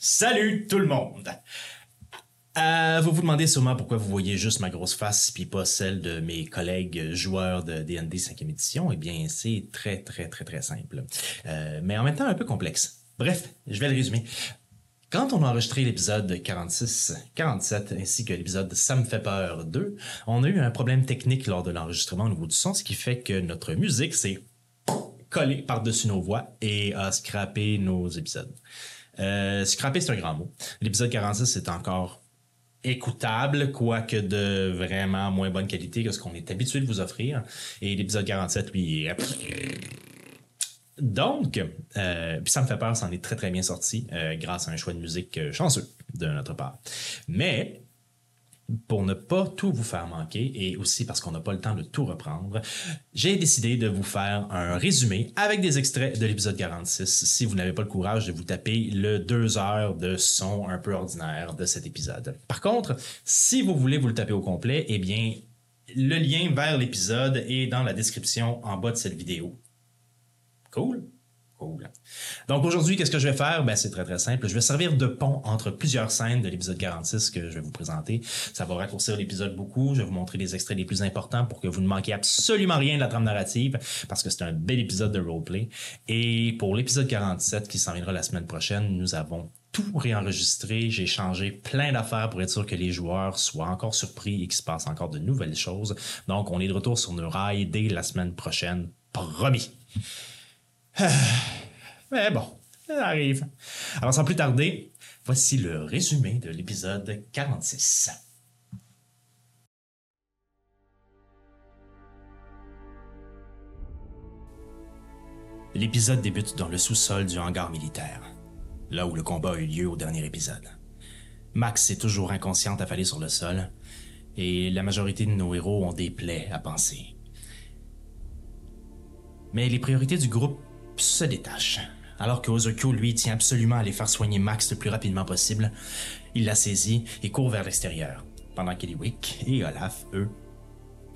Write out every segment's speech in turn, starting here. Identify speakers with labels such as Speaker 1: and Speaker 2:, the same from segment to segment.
Speaker 1: Salut tout le monde! Euh, vous vous demandez sûrement pourquoi vous voyez juste ma grosse face puis pas celle de mes collègues joueurs de D&D 5e édition. Eh bien, c'est très, très, très, très simple. Euh, mais en même temps un peu complexe. Bref, je vais le résumer. Quand on a enregistré l'épisode 46, 47 ainsi que l'épisode Ça me fait peur 2, on a eu un problème technique lors de l'enregistrement au niveau du son, ce qui fait que notre musique s'est collée par-dessus nos voix et a scrappé nos épisodes. Euh, scraper, c'est un grand mot. L'épisode 46 est encore écoutable, quoique de vraiment moins bonne qualité que ce qu'on est habitué de vous offrir. Et l'épisode 47, lui, est... Donc, euh, ça me fait peur, ça en est très très bien sorti euh, grâce à un choix de musique euh, chanceux de notre part. Mais pour ne pas tout vous faire manquer et aussi parce qu'on n'a pas le temps de tout reprendre, j'ai décidé de vous faire un résumé avec des extraits de l'épisode 46 si vous n'avez pas le courage de vous taper le deux heures de son un peu ordinaire de cet épisode. Par contre, si vous voulez vous le taper au complet, eh bien, le lien vers l'épisode est dans la description en bas de cette vidéo. Cool? Donc aujourd'hui, qu'est-ce que je vais faire? Ben, c'est très très simple. Je vais servir de pont entre plusieurs scènes de l'épisode 46 que je vais vous présenter. Ça va raccourcir l'épisode beaucoup. Je vais vous montrer les extraits les plus importants pour que vous ne manquiez absolument rien de la trame narrative parce que c'est un bel épisode de roleplay. Et pour l'épisode 47 qui s'en viendra la semaine prochaine, nous avons tout réenregistré. J'ai changé plein d'affaires pour être sûr que les joueurs soient encore surpris et qu'il se passe encore de nouvelles choses. Donc, on est de retour sur nos rails dès la semaine prochaine. Promis. Mais bon, ça arrive. Alors sans plus tarder, voici le résumé de l'épisode 46. L'épisode débute dans le sous-sol du hangar militaire, là où le combat a eu lieu au dernier épisode. Max est toujours inconsciente affalée sur le sol, et la majorité de nos héros ont des plaies à penser. Mais les priorités du groupe se détache. Alors que Ozokyo, lui, tient absolument à les faire soigner Max le plus rapidement possible, il la saisit et court vers l'extérieur, pendant qu'Eliwick et Olaf, eux,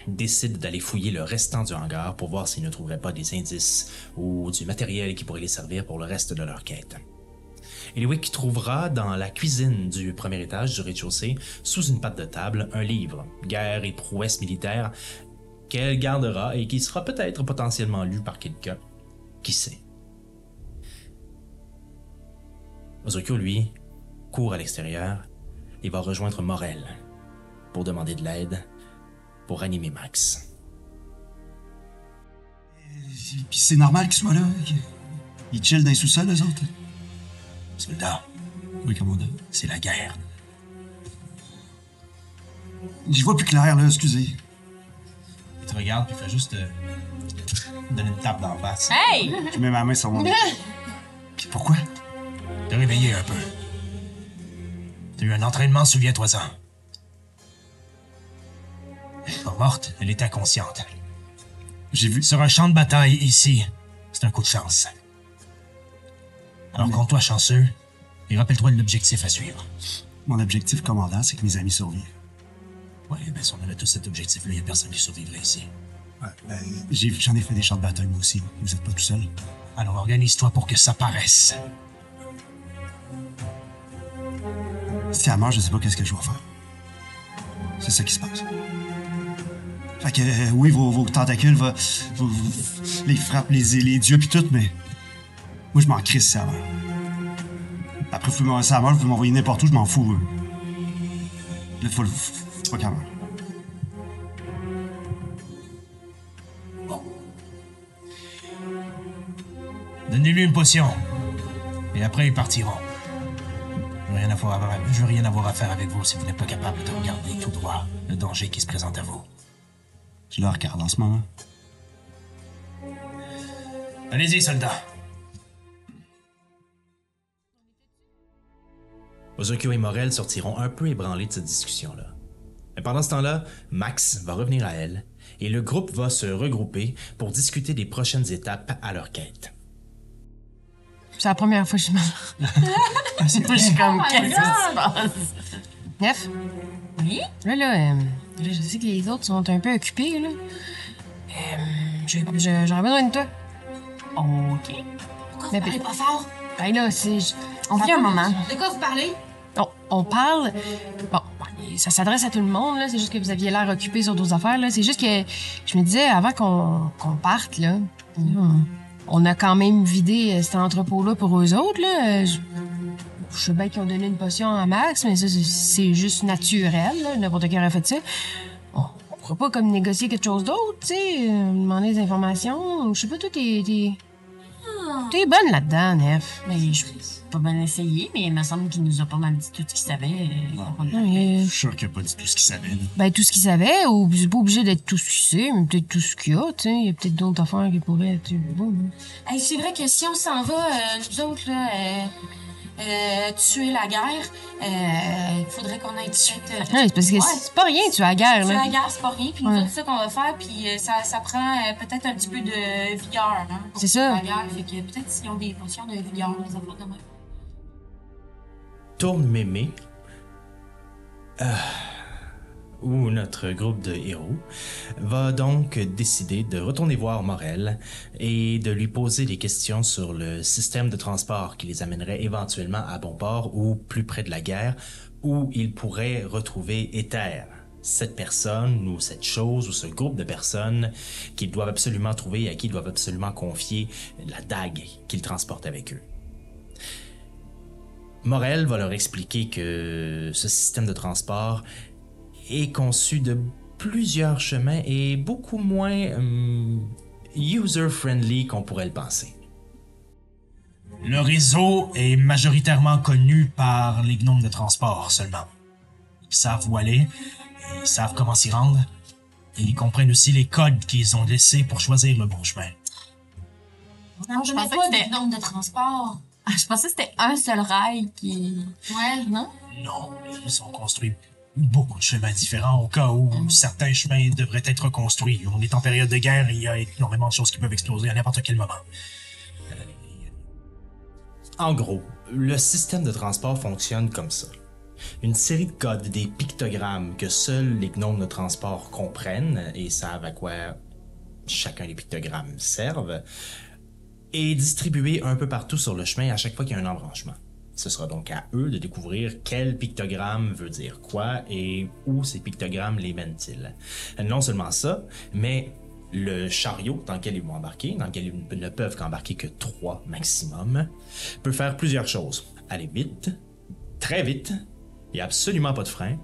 Speaker 1: décident d'aller fouiller le restant du hangar pour voir s'ils ne trouveraient pas des indices ou du matériel qui pourrait les servir pour le reste de leur quête. Eliwick trouvera dans la cuisine du premier étage du rez-de-chaussée, sous une patte de table, un livre, Guerre et prouesses militaires, qu'elle gardera et qui sera peut-être potentiellement lu par quelqu'un qui sait? Ozokyo, lui, court à l'extérieur et va rejoindre Morel pour demander de l'aide pour animer Max.
Speaker 2: Puis c'est normal qu'ils soient là. Ils chillent dans les sous-sols, eux autres.
Speaker 3: Soldat,
Speaker 2: Oui, commandant.
Speaker 3: c'est la guerre.
Speaker 2: J'y vois plus clair, là, excusez.
Speaker 3: Il te regarde puis il fait juste euh, donner une tape d'en face.
Speaker 4: Hey!
Speaker 2: Je mets ma main sur mon. Puis pourquoi?
Speaker 3: Te réveiller un peu. T'as eu un entraînement, souviens-toi-en. Elle est pas morte, elle est inconsciente.
Speaker 2: J'ai vu.
Speaker 3: Sur un champ de bataille ici, c'est un coup de chance. Alors
Speaker 2: Mais-
Speaker 3: compte-toi chanceux et rappelle-toi de l'objectif à suivre.
Speaker 2: Mon objectif, commandant, c'est que mes amis survivent.
Speaker 3: Ouais, ben si on avait tous cet objectif-là, il a personne qui survivrait ici.
Speaker 2: Ouais, j'ai- j'en ai, fait des champs de bataille, moi aussi. Vous êtes pas tout seul.
Speaker 3: Alors organise-toi pour que ça paraisse.
Speaker 2: Si elle meurt, je sais pas qu'est-ce que je dois faire. C'est ça qui se passe. Fait que, euh, oui, vos, vos tentacules, va, vos- vos- les frappent, les, les dieux pis tout, mais. Moi, je m'en crisse elle meurt. Après, vous pouvez m'envoyer ça à mort, vous pouvez m'envoyer n'importe où, je m'en fous. euh. Là, faut, faut, faut
Speaker 3: Donnez-lui une potion. Et après, ils partiront. Je veux rien avoir à, veux rien avoir à faire avec vous si vous n'êtes pas capable de regarder tout droit le danger qui se présente à vous.
Speaker 2: Je le regarde en ce moment?
Speaker 3: Allez-y, soldats.
Speaker 1: Ozokyo et Morel sortiront un peu ébranlés de cette discussion-là. Mais pendant ce temps-là, Max va revenir à elle et le groupe va se regrouper pour discuter des prochaines étapes à leur quête.
Speaker 4: C'est la première fois que je me. je suis comme, qu'est-ce qui se passe? Nef?
Speaker 5: Oui?
Speaker 4: Là, là, euh, là, je sais que les autres sont un peu occupés, là. Euh, je- je- J'aurais besoin de toi.
Speaker 5: OK. Pourquoi
Speaker 4: Mais
Speaker 5: vous parlez pas fort?
Speaker 4: Ben là, c'est. On vit un moment.
Speaker 5: De quoi vous parlez?
Speaker 4: On, on parle. Bon, ça s'adresse à tout le monde, là. C'est juste que vous aviez l'air occupé sur d'autres affaires, là. C'est juste que je me disais, avant qu'on parte, là, on, on a quand même vidé euh, cet entrepôt-là pour eux autres, là. Euh, Je, je sais bien qu'ils ont donné une potion à Max, mais ça, c'est- juste naturel, là. N'importe qui aurait fait ça. On, on pourrait pas comme négocier quelque chose d'autre, tu sais, euh, demander des informations. Je sais pas, toi, t'es. t'es- T'es bonne là-dedans, Nef.
Speaker 5: Mais je pas bien essayer, mais il me semble qu'il nous a pas mal dit tout ce qu'il savait. euh,
Speaker 2: Je suis sûr qu'il a pas dit tout ce qu'il savait. là.
Speaker 4: Ben, tout ce qu'il savait, ou c'est pas obligé d'être tout ce qu'il sait, mais peut-être tout ce qu'il y a, tu sais. Il y a peut-être d'autres affaires qui pourraient être. Bon,
Speaker 5: Hey, c'est vrai que si on s'en va, euh, nous autres, là, euh, euh, tuer la guerre, il faudrait qu'on aille tout de suite. euh,
Speaker 4: Ouais, c'est parce que
Speaker 5: Ouais.
Speaker 4: c'est pas rien, tu as la guerre,
Speaker 5: Tuer
Speaker 4: là.
Speaker 5: la guerre, c'est pas rien, puis
Speaker 4: Ouais.
Speaker 5: nous autres, c'est ça qu'on va faire, puis euh, ça, ça prend euh, peut-être un petit peu de vigueur, hein,
Speaker 4: C'est
Speaker 5: tuer
Speaker 4: ça.
Speaker 5: La guerre, fait que peut-être s'ils ont des potions de vigueur, les affaires de même.
Speaker 1: Tourne Mémé, euh, où notre groupe de héros va donc décider de retourner voir Morel et de lui poser des questions sur le système de transport qui les amènerait éventuellement à bon port ou plus près de la guerre, où ils pourraient retrouver Éther. Cette personne ou cette chose ou ce groupe de personnes qu'ils doivent absolument trouver et à qui ils doivent absolument confier la dague qu'ils transportent avec eux. Morel va leur expliquer que ce système de transport est conçu de plusieurs chemins et beaucoup moins hum, user-friendly qu'on pourrait le penser.
Speaker 3: Le réseau est majoritairement connu par les gnomes de transport seulement. Ils savent où aller, ils savent comment s'y rendre, et ils comprennent aussi les codes qu'ils ont laissés pour choisir le bon chemin.
Speaker 5: Non, je
Speaker 6: pensais
Speaker 5: pas
Speaker 6: que
Speaker 5: des nombre de transport.
Speaker 6: Ah, je pensais que c'était un seul rail qui.
Speaker 5: Ouais, non?
Speaker 3: Non, ils ont construit beaucoup de chemins différents au cas où certains chemins devraient être construits. On est en période de guerre et il y a énormément de choses qui peuvent exploser à n'importe quel moment.
Speaker 1: En gros, le système de transport fonctionne comme ça. Une série de codes, des pictogrammes que seuls les gnomes de transport comprennent et savent à quoi chacun des pictogrammes servent, est distribué un peu partout sur le chemin à chaque fois qu'il y a un embranchement. Ce sera donc à eux de découvrir quel pictogramme veut dire quoi et où ces pictogrammes les mènent-ils. Non seulement ça, mais le chariot dans lequel ils vont embarquer, dans lequel ils ne peuvent qu'embarquer que trois maximum, peut faire plusieurs choses. Aller vite, très vite, il n'y a absolument pas de frein,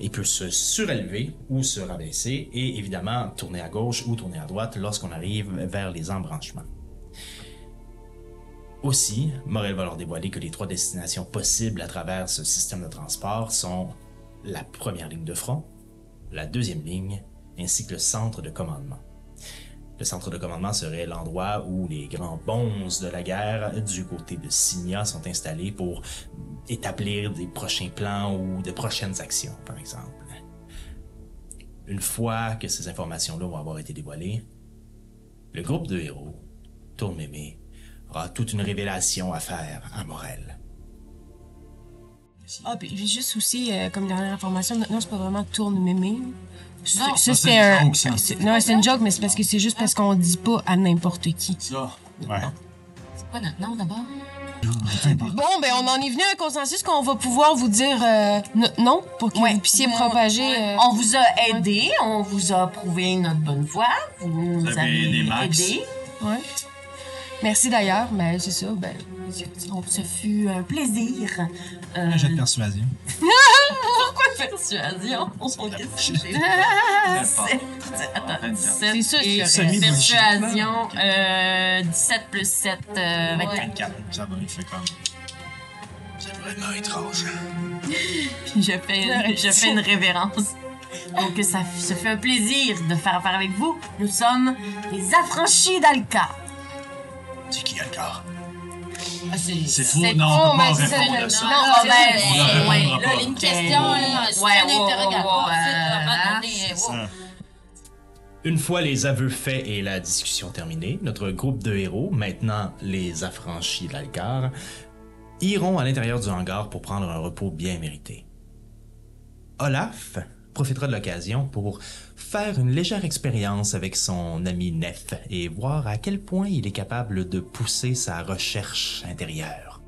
Speaker 1: et peut se surélever ou se rabaisser, et évidemment tourner à gauche ou tourner à droite lorsqu'on arrive vers les embranchements. Aussi, Morel va leur dévoiler que les trois destinations possibles à travers ce système de transport sont la première ligne de front, la deuxième ligne, ainsi que le centre de commandement. Le centre de commandement serait l'endroit où les grands bons de la guerre du côté de Signa sont installés pour établir des prochains plans ou de prochaines actions, par exemple. Une fois que ces informations-là vont avoir été dévoilées, le groupe de héros, Tourmémé, aura toute une révélation à faire à Morel.
Speaker 4: Ah, puis j'ai juste aussi, euh, comme dernière information, non, c'est pas vraiment tourne mémé. Ça,
Speaker 5: Non,
Speaker 4: ça,
Speaker 2: c'est
Speaker 4: un. c'est- Non, c'est une joke, mais c'est parce que c'est juste parce qu'on dit pas à n'importe qui.
Speaker 2: Ça.
Speaker 3: Ouais.
Speaker 5: C'est quoi notre nom d'abord?
Speaker 4: Bon, ben, on en est venu à un consensus qu'on va pouvoir vous dire euh, n- non pour que vous puissiez propager. euh,
Speaker 6: On vous a aidé, on vous a prouvé notre bonne voie, vous nous
Speaker 2: avez
Speaker 6: avez
Speaker 2: aidé Max.
Speaker 6: aidé.
Speaker 4: ouais. Merci d'ailleurs, mais c'est ça, ben.
Speaker 6: Ce fut un plaisir. Euh,
Speaker 3: Un jet de persuasion.
Speaker 6: persuasion? On s'en
Speaker 4: C'est ça,
Speaker 6: et persuasion, euh, 17 plus 7, euh, 24.
Speaker 3: 24. Ça va, il fait comme. C'est vraiment étrange.
Speaker 6: Je fais, une, je fais une révérence. Donc, ça, ça fait un plaisir de faire affaire avec vous. Nous sommes les affranchis d'Alka.
Speaker 3: C'est qui encore?
Speaker 6: c'est
Speaker 3: C'est
Speaker 4: c'est
Speaker 3: Non, on peut pas répondre à ça.
Speaker 6: Non,
Speaker 5: Là, une question, c'est un interrogatoire.
Speaker 1: Une fois les aveux faits et la discussion terminée, notre groupe de héros, maintenant les affranchis d'Alcar, iront à l'intérieur du hangar pour prendre un repos bien mérité. Olaf profitera de l'occasion pour faire une légère expérience avec son ami Nef et voir à quel point il est capable de pousser sa recherche intérieure.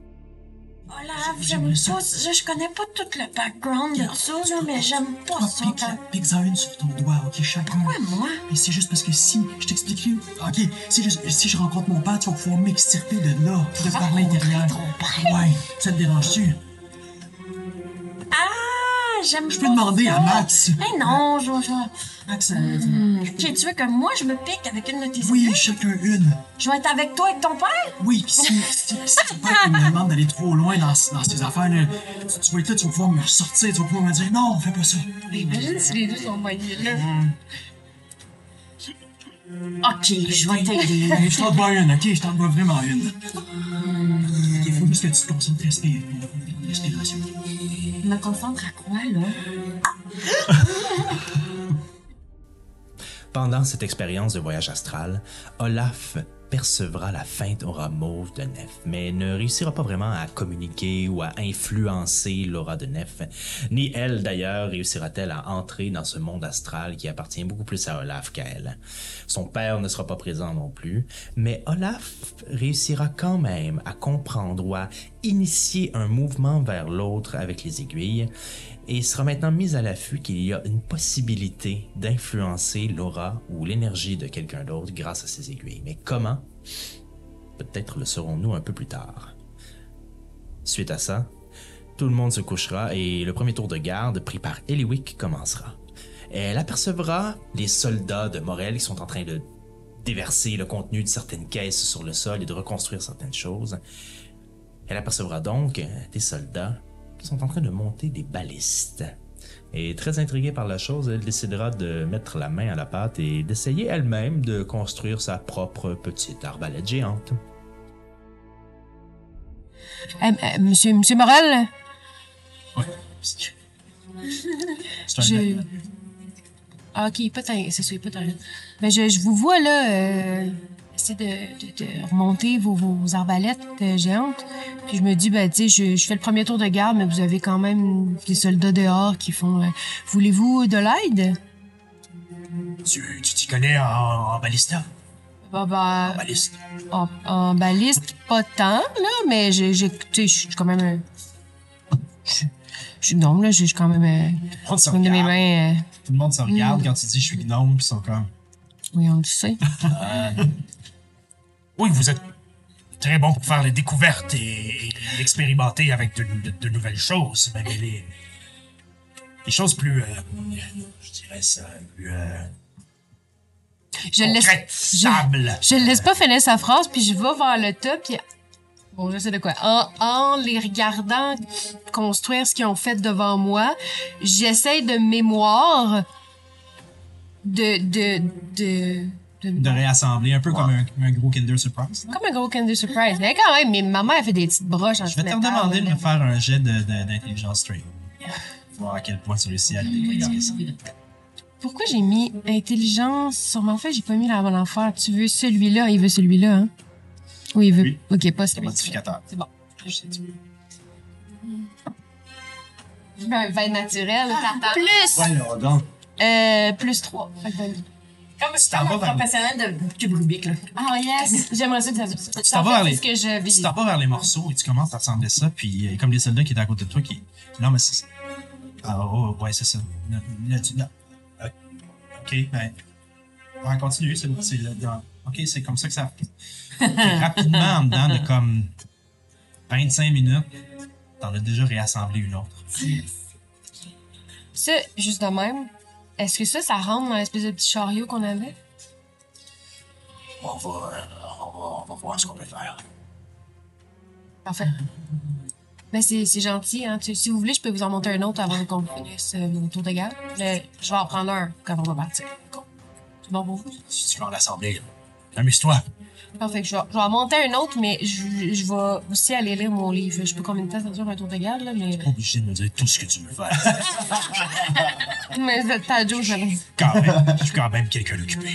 Speaker 5: Olaf, j'aime
Speaker 3: ça.
Speaker 5: Je, connais pas tout le background de ça, mais j'aime pas ça.
Speaker 3: Pique,
Speaker 5: quand-
Speaker 3: pique-en une sur ton doigt, ok, chacun.
Speaker 5: Ouais, moi?
Speaker 3: Mais c'est juste parce que si, je t'expliquerai, ok, si je, si je rencontre mon père, tu vas pouvoir m'extirper de là, de par l'intérieur. Ouais, ça te dérange-tu?
Speaker 5: J'aime
Speaker 3: Je peux demander à Max.
Speaker 5: Mais non, je je-
Speaker 3: Max, euh,
Speaker 5: Ok, tu veux que moi je me pique avec une de tes
Speaker 3: oui, chacun une.
Speaker 5: Je vais être avec toi et ton père?
Speaker 3: Oui, pis si, si, si ton père me demande d'aller trop loin dans, dans ces affaires, là, tu, tu vas être là, tu vas pouvoir me ressortir, tu vas pouvoir me dire non, fais pas ça.
Speaker 4: Imagine si les deux sont moyens là.
Speaker 5: Ok, je vais t'aider.
Speaker 3: Allez, je t'en dois une, ok? Je t'en dois vraiment une. Il faut juste que tu te concentres, respire. Respiration.
Speaker 5: Me concentre à quoi, là?
Speaker 1: Pendant cette expérience de voyage astral, Olaf percevra la feinte aura mauve de Nef, mais ne réussira pas vraiment à communiquer ou à influencer l'aura de Nef, ni elle d'ailleurs réussira-t-elle à entrer dans ce monde astral qui appartient beaucoup plus à Olaf qu'à elle. Son père ne sera pas présent non plus, mais Olaf réussira quand même à comprendre ou à initier un mouvement vers l'autre avec les aiguilles, et sera maintenant mis à l'affût qu'il y a une possibilité d'influencer l'aura ou l'énergie de quelqu'un d'autre grâce à ces aiguilles. Mais comment? Peut-être le saurons-nous un peu plus tard. Suite à ça, tout le monde se couchera et le premier tour de garde pris par Eliwick commencera. Elle apercevra les soldats de Morel qui sont en train de déverser le contenu de certaines caisses sur le sol et de reconstruire certaines choses. Elle apercevra donc des soldats sont en train de monter des balistes. Et très intriguée par la chose, elle décidera de mettre la main à la pâte et d'essayer elle-même de construire sa propre petite arbalète géante.
Speaker 4: Euh, euh, monsieur, monsieur Morel,
Speaker 3: Ouais. C'est un
Speaker 4: je. Ah, ok, tant. C'est tant. Ben, je, je vous vois là. Euh, de, de, de remonter vos, vos arbalètes euh, géantes. Puis je me dis, ben, tu sais, je, je fais le premier tour de garde, mais vous avez quand même des soldats dehors qui font. euh, Voulez-vous de l'aide?
Speaker 3: Tu tu t'y connais en, en balista?
Speaker 4: Bah, bah,
Speaker 3: Baliste.
Speaker 4: en, en baliste, pas tant, là, mais j'ai, j'ai- tu sais, je suis quand même. euh, Je suis gnome, là, je suis quand même.
Speaker 3: Tout le monde se
Speaker 4: une de mes
Speaker 3: regarde.
Speaker 4: mains.
Speaker 3: Tout le monde se regarde quand tu dis je suis gnome, pis ils sont comme.
Speaker 4: oui, on le sait.
Speaker 3: Oui, vous êtes très bon pour faire les découvertes et, et expérimenter avec de, de- de nouvelles choses, mais les, les choses plus, euh, je dirais ça, plus euh,
Speaker 4: Je le laisse.
Speaker 3: concrètes, stables.
Speaker 4: Je le laisse pas finir sa phrase, puis je vais vers le top, puis. Bon, je sais de quoi. En, en les regardant construire ce qu'ils ont fait devant moi, j'essaie de mémoire de. de. de. De-
Speaker 3: réassembler, un peu comme un, un gros Kinder Surprise.
Speaker 4: comme un gros Kinder Surprise. Mais quand même, mais ma mère fait des petites broches en
Speaker 3: Je vais te demander de me faire un jet d'intelligence straight. Voir à quel point tu réussis à décrire ça.
Speaker 4: Pourquoi j'ai mis intelligence? Sur mon fait, j'ai pas mis la bonne affaire. Tu veux celui-là, il veut celui-là, hein? Oui, il veut.
Speaker 3: Oui.
Speaker 4: Ok, pas
Speaker 3: C'est
Speaker 4: celui-là.
Speaker 3: modificateur.
Speaker 4: C'est bon. Je sais tu. Mets un vin naturel. Plus!
Speaker 2: Ouais, donc.
Speaker 4: Euh, plus 3.
Speaker 6: Comme
Speaker 3: Si t'en vas
Speaker 6: un
Speaker 3: vers-
Speaker 6: professionnel de cube Rubik, là.
Speaker 4: Ah, yes! J'aimerais ça que ça.
Speaker 3: Tu t'en vas vers les-
Speaker 4: ce que je vis.
Speaker 3: Tu t'en vas vers les morceaux et tu commences à ressembler ça, puis a comme des soldats qui étaient à côté de toi qui. Non, mais c'est. Ah, oh, ouais, c'est ça. Là, là, tu- là. Euh, Ok, ben. Ouais, continue, c'est c'est le- dans- Ok, c'est comme ça que ça. Ok, rapidement, en dedans de comme 25 minutes, t'en as déjà réassemblé une autre.
Speaker 4: Ça, juste de même, est-ce que ça, ça rentre dans l'espèce de petit chariot qu'on avait?
Speaker 3: On va, euh, on va, on va voir ce qu'on peut faire.
Speaker 4: Parfait. Ben, c'est c'est gentil, hein. Si vous voulez, je peux vous en monter un autre avant qu'on finisse euh, vos tours de garde. Mais je vais en prendre un quand on va partir. C'est bon pour vous?
Speaker 3: Si tu veux en assembler, amuse-toi.
Speaker 4: Parfait. Je vais, je vais en monter un autre, mais je, je vais aussi aller lire mon livre. Je sais pas combien de temps ça dure un tour de garde, là, mais.
Speaker 3: Pas obligé de me dire tout ce que tu veux faire.
Speaker 4: Mais c'est ta joke, j'avais.
Speaker 3: Quand même, je suis quand même quelqu'un d'occupé.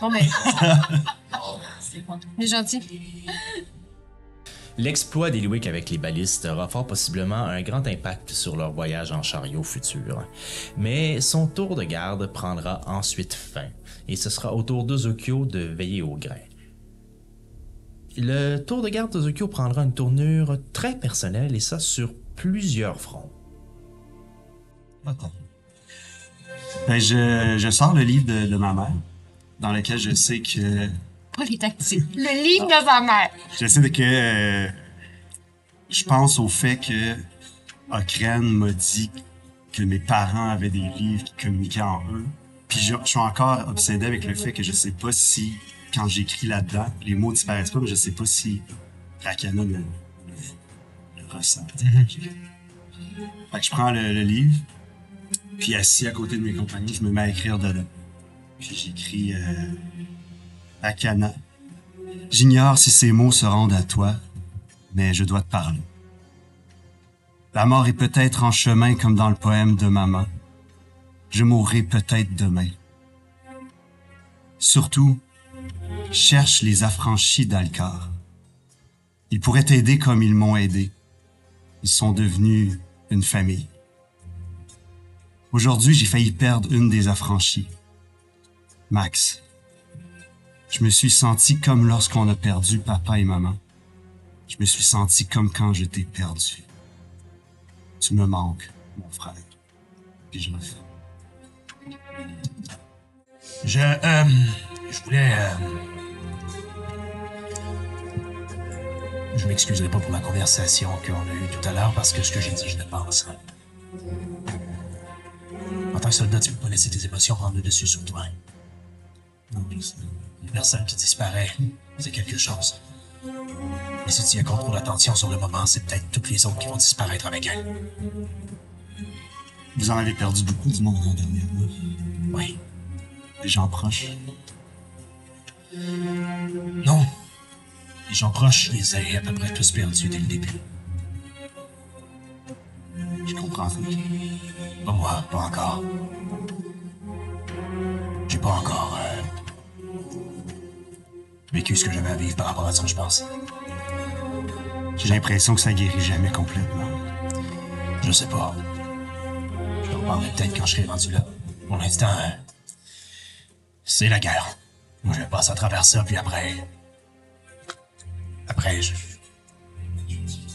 Speaker 4: Bon, ben. C'est gentil.
Speaker 1: L'exploit d'Eliwick avec les balistes aura fort possiblement un grand impact sur leur voyage en chariot futur. Mais son tour de garde prendra ensuite fin, et ce sera au tour d'Ozokyo de veiller au grain. Le tour de garde d'Ozokyo prendra une tournure très personnelle et ça sur plusieurs fronts.
Speaker 2: Ben, je, je sors le livre de, de ma mère, dans lequel je sais que.
Speaker 4: Pas les tactiques. Le livre de sa mère.
Speaker 2: Je sais que. euh, je pense au fait que Okren m'a dit que mes parents avaient des livres qui communiquaient en eux. Puis je, je suis encore obsédé avec le fait que je sais pas si, quand j'écris là-dedans, les mots disparaissent pas, mais je sais pas si Rakana le, le, le ressent. Fait que je prends le, le livre, puis assis à côté de mes compagnons, je me mets à écrire dedans. Puis j'écris euh, Akana. J'ignore si ces mots se rendent à toi, mais je dois te parler. La mort est peut-être en chemin comme dans le poème de maman. Je mourrai peut-être demain. Surtout, cherche les affranchis d'Alcar. Ils pourraient t'aider comme ils m'ont aidé. Ils sont devenus une famille. Aujourd'hui, j'ai failli perdre une des affranchis. Max. Je me suis senti comme lorsqu'on a perdu papa et maman. Je me suis senti comme quand je t'ai perdu. Tu me manques, mon frère. Puis je refais.
Speaker 3: Je, euh, je voulais. euh, je m'excuserai pas pour la conversation qu'on a eue tout à l'heure parce que ce que j'ai dit, je le pense. En tant que soldat, tu peux pas laisser tes émotions prendre le dessus sur toi. Une personne qui disparaît, c'est quelque chose. Mais si tu y accordes trop d'attention sur le moment, c'est peut-être toutes les autres qui vont disparaître avec elle.
Speaker 2: Vous en avez perdu beaucoup du monde l'an dernier.
Speaker 3: Oui.
Speaker 2: Des gens proches.
Speaker 3: Non. Les gens proches, je les ai à peu près tous perdus dès le début.
Speaker 2: Je comprends.
Speaker 3: Pas moi, pas encore. J'ai pas encore euh, vécu ce que j'avais à vivre par rapport à ça, je pense.
Speaker 2: J'ai l'impression que ça guérit jamais complètement.
Speaker 3: Je sais pas. Je en parler peut-être quand je serai rendu là. Pour l'instant, euh, c'est la guerre. Moi, je passe à travers ça, puis après... Après, je...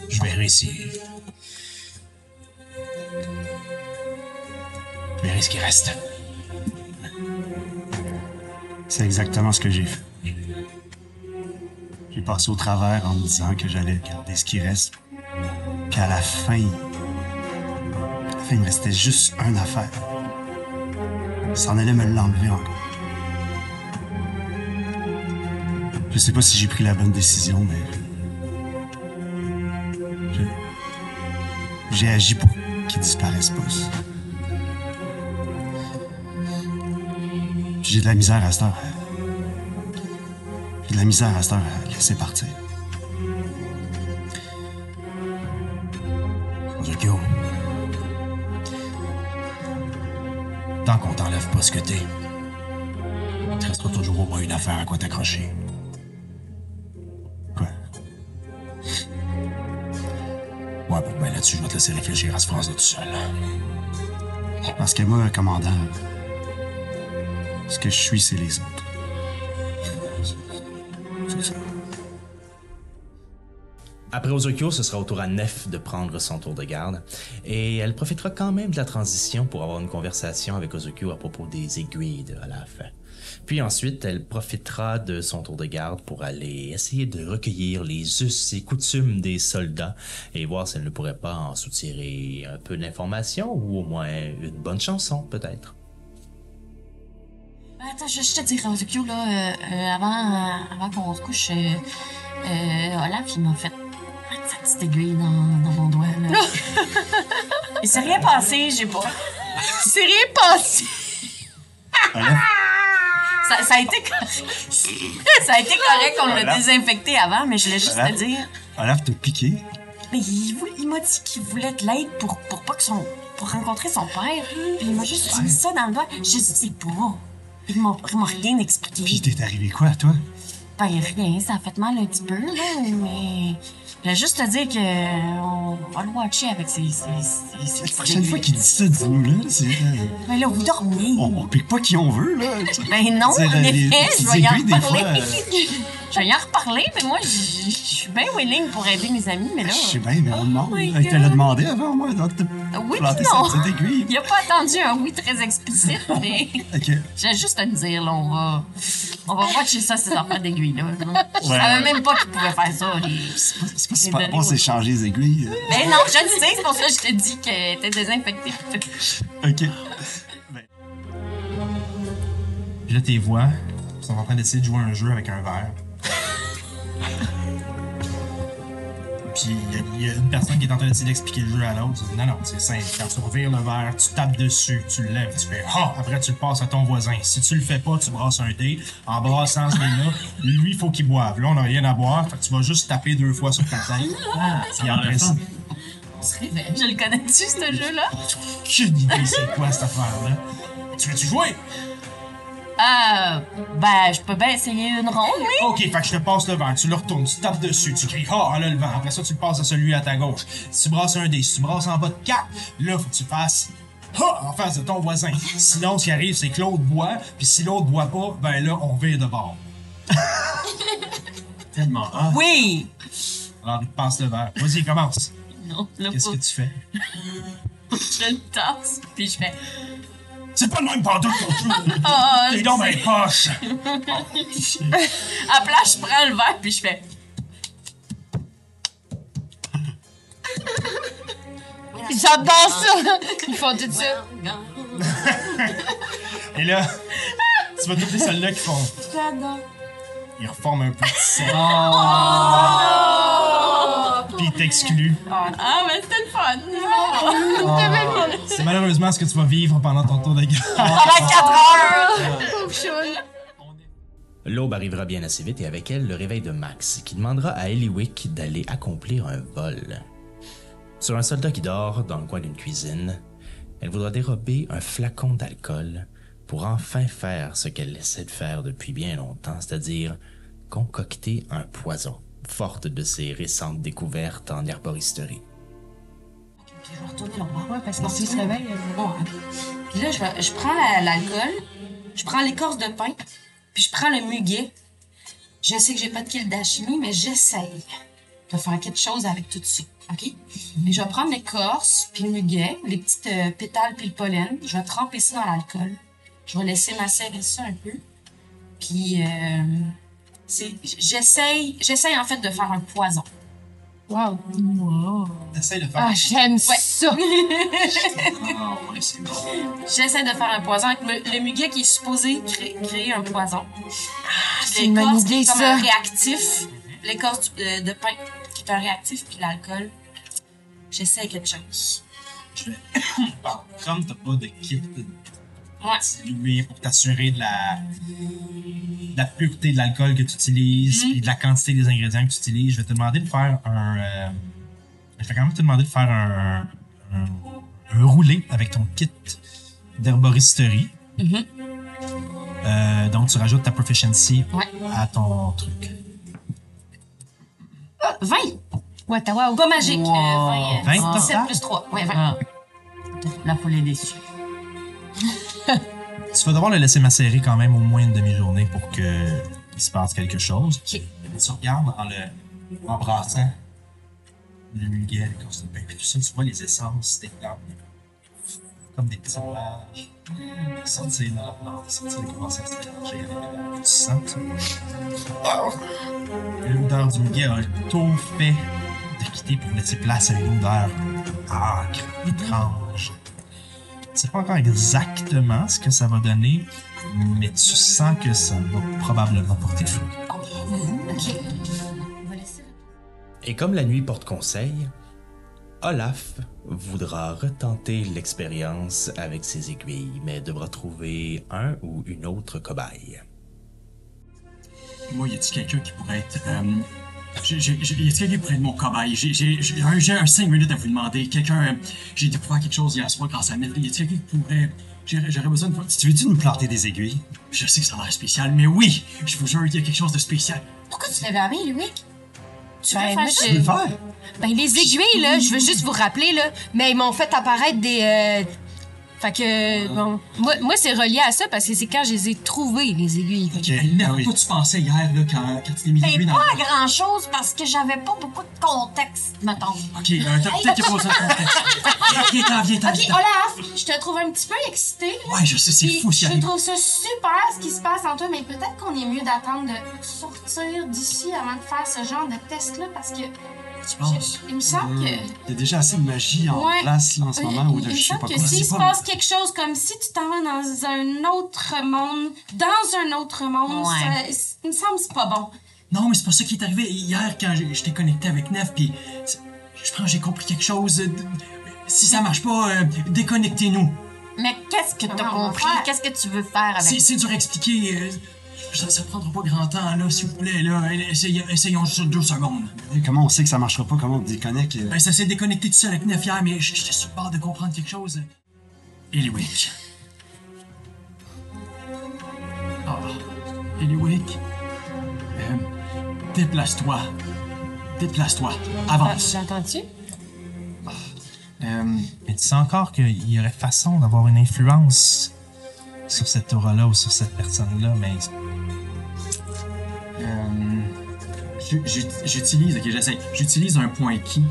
Speaker 3: Je verrai si... Je verrai ce qui reste.
Speaker 2: C'est exactement ce que j'ai fait. J'ai passé au travers en me disant que j'allais garder ce qui reste. Puis à la fin, à la fin, il me restait juste une affaire. Ça en allait me l'enlever encore. Je sais pas si j'ai pris la bonne décision, mais. J'ai agi pour qu'il disparaisse pas. J'ai de la misère à cette heure. J'ai de la misère à cette heure à laisser partir.
Speaker 3: Zokyo. Tant qu'on t'enlève pas ce que t'es, il te restera toujours au moins une affaire à quoi t'accrocher. Là-dessus, je vais te laisser réfléchir à ce phrase-là tout seul.
Speaker 2: Parce que moi, commandant, ce que je suis, c'est les autres.
Speaker 1: Après Ozokyo, ce sera au tour à Nef de prendre son tour de garde. Et elle profitera quand même de la transition pour avoir une conversation avec Ozokyo à propos des aiguilles de Olaf. Puis ensuite, elle profitera de son tour de garde pour aller essayer de recueillir les us et coutumes des soldats et voir si elle ne pourrait pas en soutirer un peu d'informations ou au moins une bonne chanson, peut-être.
Speaker 5: Attends, je, je te dirais, Ozokyo, là, euh, euh, avant, euh, avant qu'on se couche, euh, euh, Olaf, il m'a fait sa petite aiguille dans, dans mon doigt, là. il s'est rien passé, j'ai pas...
Speaker 4: C'est rien passé.
Speaker 5: Ça, ça a été correct. ça a été correct qu'on l'a désinfecté avant, mais je voulais juste te dire...
Speaker 2: Olaf t'a piqué.
Speaker 5: Mais il, il m'a dit qu'il voulait de l'aide pour, pour pas que son... pour rencontrer son père. Puis il m'a juste mis ça dans le doigt. Je sais pas. Il m'a rien
Speaker 2: Puis
Speaker 5: expliqué.
Speaker 2: t'es arrivé quoi, toi?
Speaker 5: Ben rien, ça a fait mal un petit peu, là, mais... Je voulais juste te dire que euh, on va le watcher avec ses... ses, ses, ses
Speaker 2: La prochaine fois qu'il dit ça, dis-nous là. c'est,
Speaker 5: Mais là, vous dormez.
Speaker 2: on, on pique pas qui on veut, là.
Speaker 5: Ben non, en effet, je vais y en parler.
Speaker 2: fois, euh,
Speaker 6: je vais y en reparler, mais moi, je suis bien willing pour aider mes amis, mais là.
Speaker 2: Je sais bien, mais on demande.
Speaker 6: my
Speaker 2: Elle te l'a demandé avant, moi, donc
Speaker 6: Oui, non.
Speaker 2: cette.
Speaker 6: Il a pas attendu un oui très explicite, mais
Speaker 2: Ok.
Speaker 6: j'ai juste à te dire, là, on va. On va watcher ça, ces affaires d'aiguilles, là. Je
Speaker 2: Ouais.
Speaker 6: savais même pas qu'ils pouvaient faire ça.
Speaker 2: C'est pas, super bon, c'est
Speaker 6: aux-
Speaker 2: changer les aiguilles.
Speaker 6: Mais non, je le sais, c'est pour ça que je te dis qu'elle était désinfectée.
Speaker 2: Ok.
Speaker 3: Puis là, tes voix sont en train d'essayer de jouer un jeu avec un verre. Puis il y a- il y, a une personne qui est en train d'essayer d'expliquer le jeu à l'autre. Non, non, c'est simple. Quand tu revires le verre, tu tapes dessus, tu le lèves, tu fais Ah! Après, tu le passes à ton voisin. Si tu le fais pas, tu brasses un dé. En brassant ce dé-là, lui, il faut qu'il boive. Là, on n'a rien à boire. Fait que tu vas juste taper deux fois sur ta tête. Puis après ça,
Speaker 6: On se réveille. Je le connais-tu, ce jeu-là?
Speaker 3: aucune idée c'est quoi cette affaire-là. Tu veux-tu jouer?
Speaker 6: Euh. Ben, je peux bien essayer une ronde, oui.
Speaker 3: Ok, fait que je te passe le verre, tu le retournes, tu tapes dessus, tu cries Ah, là le vent. Après ça, tu le passes à celui à ta gauche. Si tu brasses un dé, si tu brasses en bas de 4, là, faut que tu fasses Ah en face de ton voisin. Sinon, ce qui arrive, c'est que l'autre boit, puis si l'autre boit pas, ben là, on vire de bord.
Speaker 2: Tellement hot.
Speaker 6: Oui!
Speaker 3: Alors, il te passe le verre. Vas-y, commence.
Speaker 6: Non, là,
Speaker 3: Qu'est-ce que tu fais?
Speaker 6: je le tasse, puis je fais.
Speaker 3: C'est pas le même ton jeu.
Speaker 6: Ah,
Speaker 3: T'es dans mes poches.
Speaker 6: À place, je prends le verre, puis je fais.
Speaker 4: J'adore ça! Ils font tout ça.
Speaker 3: Et là, tu vois toutes les celles-là qui font.
Speaker 6: J'adore.
Speaker 3: Ils reforment un petit cercle. Puis ils t'excluent.
Speaker 6: Ah, mais c'était le fun!
Speaker 3: C'est malheureusement ce que tu vas vivre pendant ton tour de garde.
Speaker 6: Pendant 4 heures!
Speaker 4: Pauvre choule.
Speaker 1: L'aube arrivera bien assez vite et avec elle le réveil de Max, qui demandera à Eliwick d'aller accomplir un vol. Sur un soldat qui dort dans le coin d'une cuisine, elle voudra dérober un flacon d'alcool pour enfin faire ce qu'elle essaie de faire depuis bien longtemps, c'est-à-dire concocter un poison, forte de ses récentes découvertes en herboristerie.
Speaker 6: Je vais retourner là-bas.
Speaker 4: Ouais, parce que s'il se réveille, elle va-
Speaker 6: Bon, hein. Puis là, je, je prends la- l'alcool, je prends l'écorce de pain, puis je prends le muguet. Je sais que j'ai pas de kill d'alchimie, mais j'essaye de faire quelque chose avec tout ça. OK? Et je vais prendre l'écorce, puis le muguet, les petites euh, pétales, puis le pollen. Je vais tremper ça dans l'alcool. Je vais laisser macérer ça un peu. Puis, euh, j'essaye, j'essaye en fait de faire un poison.
Speaker 4: Wow.
Speaker 3: Essaye de faire.
Speaker 4: Ah, j'aime ça!
Speaker 2: Ah, ouais, c'est bon.
Speaker 6: J'essaie de faire un poison avec le, le muguet qui est supposé créer, créer un poison.
Speaker 4: c'est une bonne idée,
Speaker 6: comme
Speaker 4: ça.
Speaker 6: un réactif. L'écorce euh, de pain qui est un réactif, puis l'alcool. J'essaie quelque chose.
Speaker 3: Je vais- Bon, comme t'as pas de kit
Speaker 6: Ouais.
Speaker 3: pour t'assurer de la, de la pureté de l'alcool que tu utilises et de la quantité des ingrédients que tu utilises, je vais te demander de faire un. euh, je vais quand même te demander de faire un, un, un roulé avec ton kit d'herboristerie.
Speaker 6: Mhm.
Speaker 3: Euh, donc, tu rajoutes ta proficiency
Speaker 6: Ouais.
Speaker 3: à ton truc.
Speaker 6: 20!
Speaker 4: Ouais, wow.
Speaker 6: Pas magique.
Speaker 5: Wow.
Speaker 6: Euh, 20,
Speaker 3: 20
Speaker 6: euh, 17
Speaker 3: total?
Speaker 6: plus 3. Ouais, 20.
Speaker 5: Ah. La foule est déçue.
Speaker 3: Tu vas devoir le laisser macérer quand même au moins une demi-journée pour que il se passe quelque chose. Tu regardes en le en brassant le muguet, pain, puis tout ça, tu vois les essences des plantes. Comme des petits nuages. Sortir dans la plante, sortir et commencer à se mélanger avec la plante. Tu sens ça? Ah! L'odeur du muguet a tout fait de quitter pour laisser place à une odeur âcre, étrange. Tu sais pas encore exactement ce que ça va donner, mais tu sens que ça va probablement porter fruit.
Speaker 1: Et comme la nuit porte conseil, Olaf voudra retenter l'expérience avec ses aiguilles, mais devra trouver un ou une autre cobaye.
Speaker 2: Moi, y a-t-il quelqu'un qui pourrait être. Euh, j'ai- j'ai- j'ai- y a-t-il quelqu'un qui pourrait être mon cobaye? J'ai- un, j'ai un 5 minutes à vous demander. Quelqu'un. euh, j'ai découvert quelque chose hier soir grâce à Myth. Y a-t-il quelqu'un qui pourrait. J'aurais besoin de.
Speaker 7: Tu veux-tu nous planter des aiguilles?
Speaker 2: Je sais que ça a l'air spécial, mais oui! Je vous jure, il y a quelque chose de spécial.
Speaker 6: Pourquoi tu l'avais amené, Lumic? Tu veux
Speaker 4: Ben,
Speaker 6: faire
Speaker 4: moi,
Speaker 6: ça?
Speaker 7: Tu veux le faire?
Speaker 4: Ben, les aiguilles, là, je veux juste vous rappeler, là, mais ils m'ont fait apparaître des. euh, Fait que, bon, moi, moi c'est relié à ça parce que c'est quand je les ai trouvées, les aiguilles. Fait que-
Speaker 2: oui.
Speaker 7: toi, tu pensais hier, là, quand, quand tu t'es mis
Speaker 5: Ben,
Speaker 7: l'aiguille dans
Speaker 5: pas à grand chose parce que j'avais pas beaucoup de contexte, mettons.
Speaker 7: Ok, euh, t'as peut-être qu'il faut ça le contexte. Viens, viens, viens, viens,
Speaker 6: Ok,
Speaker 7: viens.
Speaker 6: Olaf, je te trouve un petit peu excitée. là.
Speaker 7: Ouais, je sais, c'est
Speaker 6: Puis
Speaker 7: fou, si
Speaker 6: je trouve ça super ce qui se passe en toi, mais peut-être qu'on est mieux d'attendre de sortir d'ici avant de faire ce genre de test-là parce que
Speaker 7: Tu penses?
Speaker 6: je- il me semble que.
Speaker 2: Il y a déjà assez de magie en
Speaker 6: Ouais.
Speaker 2: place là, en ce
Speaker 6: Il-
Speaker 2: moment où
Speaker 6: il,
Speaker 2: de
Speaker 6: il me
Speaker 2: je sais
Speaker 6: semble
Speaker 2: pas
Speaker 6: que
Speaker 2: quoi.
Speaker 6: s'il
Speaker 2: C'est
Speaker 6: se
Speaker 2: pas-
Speaker 6: passe quelque chose comme si tu t'en vas dans un autre monde, dans un autre monde,
Speaker 5: Ouais.
Speaker 6: ça- il me semble que c'est pas bon.
Speaker 7: Non, mais c'est pas ça qui est arrivé hier quand j'ai- j'étais connecté avec Nef, puis c'est- je pense que j'ai compris quelque chose. euh, Si ça marche pas, euh, déconnectez-nous.
Speaker 5: Mais qu'est-ce que t'as
Speaker 6: Comment on va
Speaker 5: compris?
Speaker 6: faire?
Speaker 5: Qu'est-ce que tu veux faire avec
Speaker 7: C'est c'est dur à expliquer. euh, ça, ça prendra pas grand temps, là, s'il vous plaît. Là. Essayons, essayons juste deux secondes.
Speaker 2: Comment on sait que ça marchera pas? Comment on déconnecte? euh?
Speaker 7: Ben, ça s'est déconnecté tout seul avec Nef hier, mais je- j'étais sur le bord de comprendre quelque chose. Eliwick. Ah, Eliwick. Euh, déplace-toi. Déplace-toi. Avance.
Speaker 4: J'entends-tu?
Speaker 2: Euh,
Speaker 3: Mais tu sais encore qu'il y aurait façon d'avoir une influence sur cette aura-là ou sur cette personne-là, mais
Speaker 7: J'utilise, ok, j'essaie. J'utilise un point key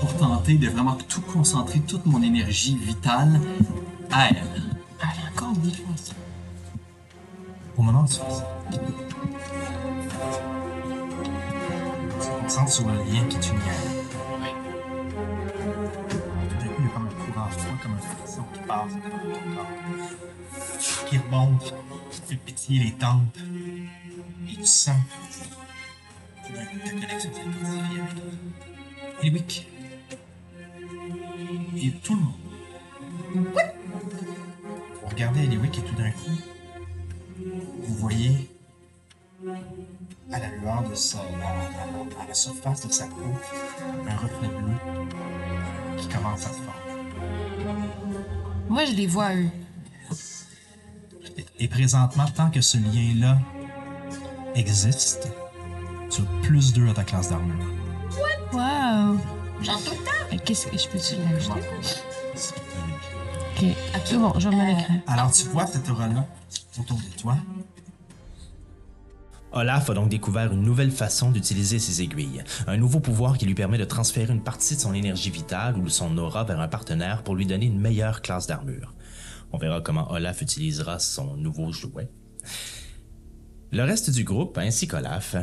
Speaker 7: pour tenter de vraiment tout concentrer toute mon énergie vitale à elle.
Speaker 4: Elle a encore des choses.
Speaker 3: au moment où tu fais ça, tu te concentres sur le lien qui t'unit à elle. Tout coup, il y a comme un courant froid, comme un frisson qui passe à travers ton corps, qui remonte, qui fait pétiller les tempes, et tu sens ta avec. Et tout le monde. Vous regardez Eliwick et tout d'un coup, vous voyez à la lueur de sa, à, à- à la surface de sa peau un reflet bleu qui commence à se former.
Speaker 4: Moi, je les vois, eux.
Speaker 3: Et présentement, tant que ce lien-là existe, tu as plus 2 à ta classe d'armure.
Speaker 4: Wow!
Speaker 5: Genre tout le temps.
Speaker 4: Qu'est-ce que je peux-tu l'ajouter? Ok. C'est bon, je vais me l'écrire.
Speaker 3: Alors tu vois cette aura-là autour de toi.
Speaker 1: Olaf a donc découvert une nouvelle façon d'utiliser ses aiguilles, un nouveau pouvoir qui lui permet de transférer une partie de son énergie vitale ou de son aura vers un partenaire pour lui donner une meilleure classe d'armure. On verra comment Olaf utilisera son nouveau jouet. Le reste du groupe, ainsi qu'Olaf,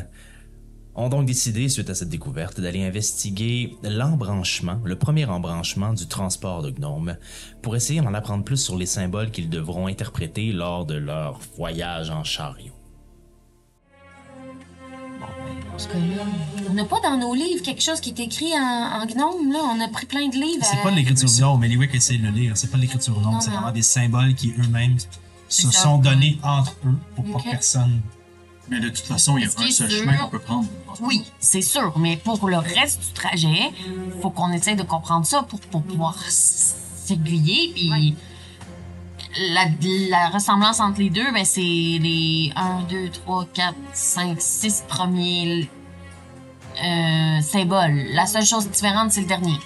Speaker 1: ont donc décidé, suite à cette découverte, d'aller investiguer l'embranchement, le premier embranchement du transport de gnomes, pour essayer d'en apprendre plus sur les symboles qu'ils devront interpréter lors de leur voyage en chariot.
Speaker 4: Parce que là,
Speaker 6: On n'a pas dans nos livres quelque chose qui est écrit en, en gnome, là. On a pris plein de livres.
Speaker 3: C'est
Speaker 6: euh,
Speaker 3: pas de l'écriture gnome, mais Eliwick essaie de le lire. C'est pas de l'écriture gnome, c'est vraiment des symboles qui eux-mêmes se
Speaker 5: ça.
Speaker 3: sont donnés entre eux pour pas que personne.
Speaker 7: Mais de toute façon, il y a un seul
Speaker 5: sûr?
Speaker 7: chemin qu'on peut prendre.
Speaker 5: Oui, c'est sûr, mais pour le reste du trajet, faut qu'on essaye de comprendre ça pour, pour pouvoir s'aiguiller. Puis la, la ressemblance entre les deux, ben, c'est les 1, 2, 3, 4, 5, 6 premiers euh, symboles. La seule chose différente, c'est le dernier.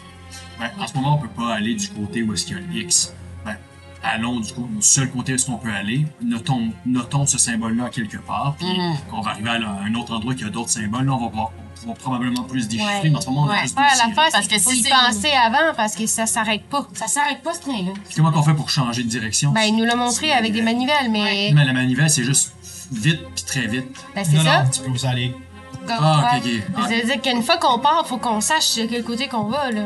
Speaker 7: En ce moment, on peut pas aller du côté où est-ce qu'il y a le X. Ben, allons du, coup- du seul côté où est-ce qu'on peut aller. Notons, notons ce symbole-là quelque part. Puis quand on va arriver à un autre endroit qui a d'autres symboles, là, on va, pouvoir, on va probablement plus déchiffrer.
Speaker 5: Ouais.
Speaker 7: Mais en ce moment, on a signes.
Speaker 4: l'affaire,
Speaker 5: Parce
Speaker 4: c'est
Speaker 5: que si
Speaker 4: penser avant parce que ça s'arrête pas.
Speaker 6: Ça s'arrête pas, ce train-là.
Speaker 7: Comment qu'on fait pour changer de direction?
Speaker 4: Ben, il nous l'a montré avec des manivelles, mais.
Speaker 7: Mais la manivelle, c'est juste vite puis très vite.
Speaker 4: Ben, c'est ça.
Speaker 3: non, tu peux aussi aller.
Speaker 7: Ah, ok, ok.
Speaker 4: Ça veut dire qu'une fois qu'on part, faut qu'on sache de quel côté qu'on va, là.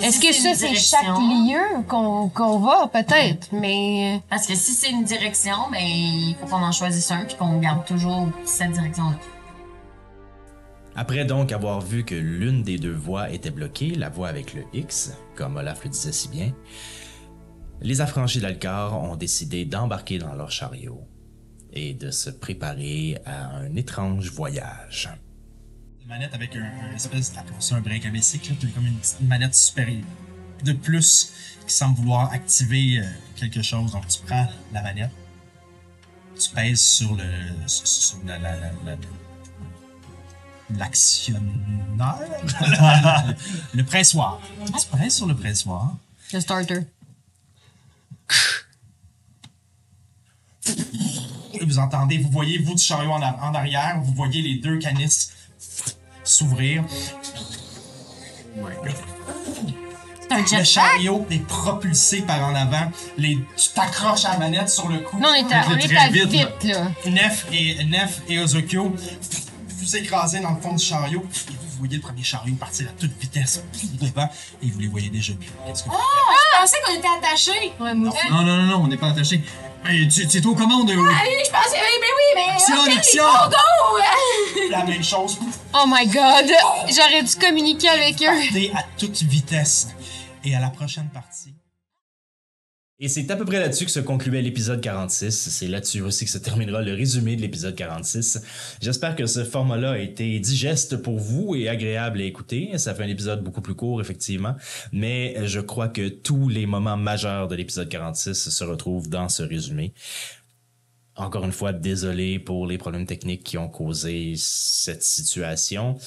Speaker 4: Est-ce
Speaker 5: Si
Speaker 4: que
Speaker 5: c'est
Speaker 4: ça, c'est chaque lieu qu'on qu'on va? Peut-être, mais.
Speaker 5: Parce que si c'est une direction, ben, il faut qu'on en choisisse un puis qu'on garde toujours cette direction-là.
Speaker 1: Après donc avoir vu que l'une des deux voies était bloquée, la voie avec le X, comme Olaf le disait si bien, les affranchis d'Alcar ont décidé d'embarquer dans leur chariot et de se préparer à un étrange voyage.
Speaker 3: Une manette avec un, un espèce ça un break puis comme une petite manette supérieure de plus qui semble vouloir activer euh, quelque chose. Donc tu prends la manette, tu pèses sur le la, l'actionnaire, le pressoir. Tu presses sur le pressoir.
Speaker 4: Le starter.
Speaker 3: Vous entendez, vous voyez vous du chariot en, en arrière, vous voyez les deux canisses s'ouvrir.
Speaker 5: Oh my
Speaker 3: God.
Speaker 5: Le
Speaker 3: chariot est propulsé par en avant. Tu t'accroches à la manette sur le cou.
Speaker 4: Non, on est à, on est à
Speaker 3: vite,
Speaker 4: là.
Speaker 3: Nef et, Nef et Ozokyo vous écrasez dans le fond du chariot et vous voyez le premier chariot partir à toute vitesse devant et vous les voyez déjà plus. Qu'est-ce que vous
Speaker 5: Je pensais qu'on était attachés.
Speaker 4: Ouais, moi aussi.
Speaker 2: Non, non, non, non, on n'est pas attaché. Hey, tu, tu es aux commandes.
Speaker 5: Ah oui, je pensais, oui, mais oui, mais.
Speaker 2: Action,
Speaker 5: ok,
Speaker 2: action!
Speaker 5: go, go!
Speaker 3: La même chose,
Speaker 4: Oh my god! J'aurais dû communiquer avec eux.
Speaker 3: partez à toute vitesse. Et à la prochaine partie.
Speaker 1: Et c'est à peu près là-dessus que se concluait l'épisode 46. C'est là-dessus aussi que se terminera le résumé de l'épisode 46. J'espère que ce format-là a été digeste pour vous et agréable à écouter. Ça fait un épisode beaucoup plus court, effectivement. Mais je crois que tous les moments majeurs de l'épisode 46 se retrouvent dans ce résumé. Encore une fois, désolé pour les problèmes techniques qui ont causé cette situation.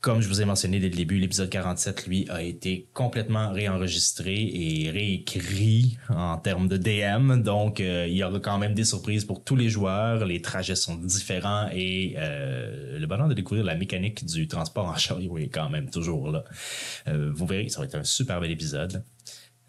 Speaker 1: Comme je vous ai mentionné dès le début, l'épisode 47, lui, a été complètement réenregistré et réécrit en termes de DM. Donc, euh, il y aura quand même des surprises pour tous les joueurs. Les trajets sont différents et euh, le bonheur de découvrir la mécanique du transport en chariot est quand même toujours là. Euh, vous verrez, ça va être un super bel épisode.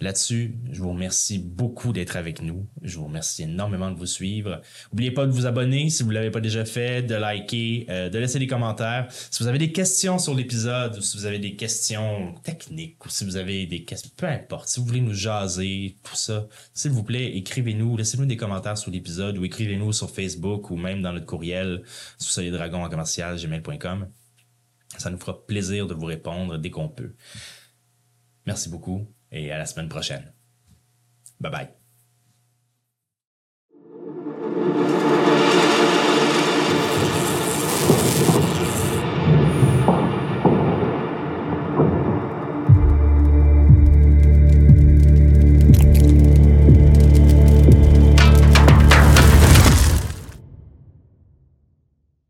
Speaker 1: Là-dessus, je vous remercie beaucoup d'être avec nous. Je vous remercie énormément de vous suivre. N'oubliez pas de vous abonner si vous l'avez pas déjà fait, de liker, euh, de laisser des commentaires. Si vous avez des questions sur l'épisode ou si vous avez des questions techniques ou si vous avez des questions, peu importe, si vous voulez nous jaser, tout ça, s'il vous plaît, écrivez-nous, laissez-nous des commentaires sur l'épisode ou écrivez-nous sur Facebook ou même dans notre courriel sous les dragons en commercial gmail.com. Ça nous fera plaisir de vous répondre dès qu'on peut. Merci beaucoup et à la semaine prochaine. Bye bye.